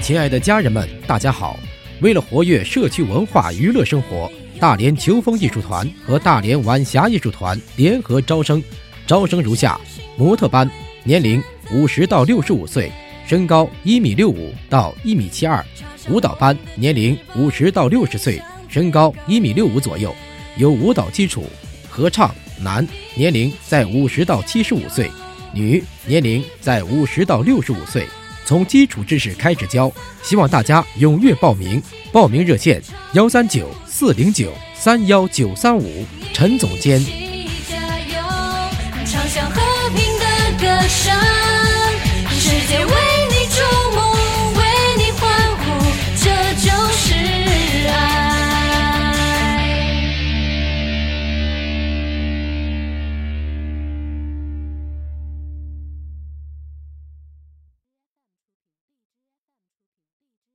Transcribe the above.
亲爱的家人们，大家好！为了活跃社区文化娱乐生活，大连秋风艺术团和大连晚霞艺术团联合招生，招生如下：模特班，年龄五十到六十五岁，身高一米六五到一米七二；舞蹈班，年龄五十到六十岁，身高一米六五左右，有舞蹈基础；合唱，男，年龄在五十到七十五岁。女年龄在五十到六十五岁，从基础知识开始教，希望大家踊跃报名。报名热线：幺三九四零九三幺九三五。陈总监。